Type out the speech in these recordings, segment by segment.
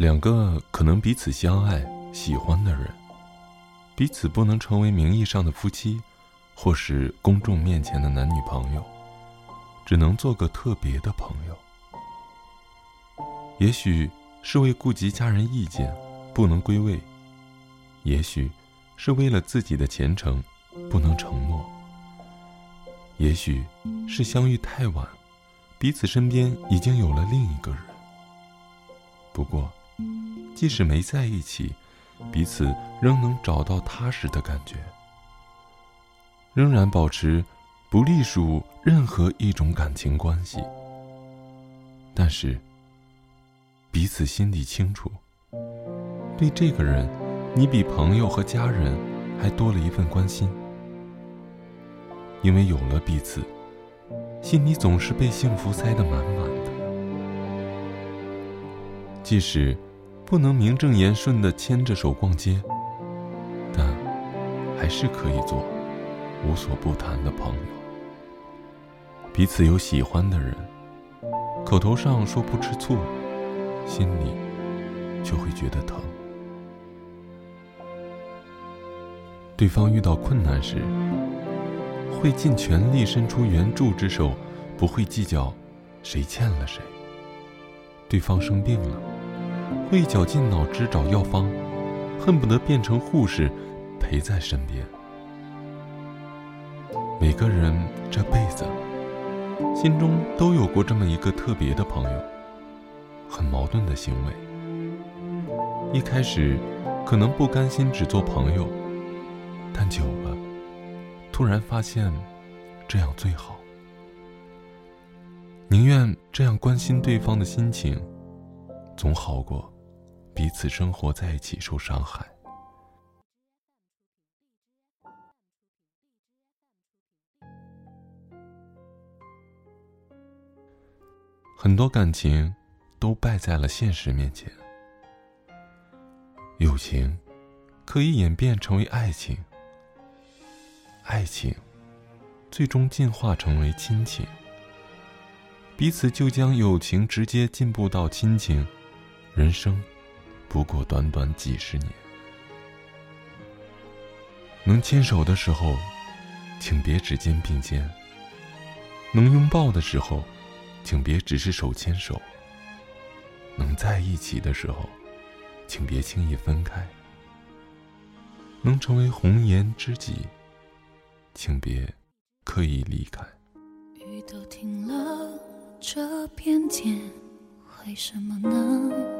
两个可能彼此相爱、喜欢的人，彼此不能成为名义上的夫妻，或是公众面前的男女朋友，只能做个特别的朋友。也许是为顾及家人意见，不能归位；也许是为了自己的前程，不能承诺；也许是相遇太晚，彼此身边已经有了另一个人。不过，即使没在一起，彼此仍能找到踏实的感觉，仍然保持不隶属任何一种感情关系，但是。彼此心里清楚，对这个人，你比朋友和家人还多了一份关心。因为有了彼此，心里总是被幸福塞得满满的。即使不能名正言顺地牵着手逛街，但还是可以做无所不谈的朋友。彼此有喜欢的人，口头上说不吃醋。心里就会觉得疼。对方遇到困难时，会尽全力伸出援助之手，不会计较谁欠了谁。对方生病了，会绞尽脑汁找药方，恨不得变成护士陪在身边。每个人这辈子心中都有过这么一个特别的朋友。很矛盾的行为。一开始可能不甘心只做朋友，但久了，突然发现这样最好。宁愿这样关心对方的心情，总好过彼此生活在一起受伤害。很多感情。都败在了现实面前。友情可以演变成为爱情，爱情最终进化成为亲情，彼此就将友情直接进步到亲情。人生不过短短几十年，能牵手的时候，请别只肩并肩；能拥抱的时候，请别只是手牵手。能在一起的时候，请别轻易分开；能成为红颜知己，请别刻意离开。雨都停了，这片天为什么呢？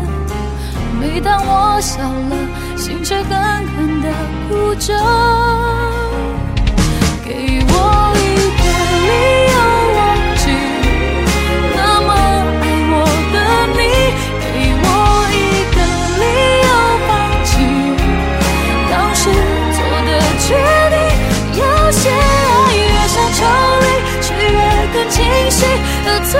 每当我笑了，心却狠狠的哭着，给我一个理由忘记。那么爱我的你，给我一个理由放弃。当时做的决定，有些爱越想抽离，却越更清晰的错。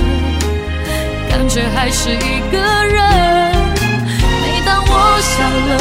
感觉还是一个人。每当我笑了，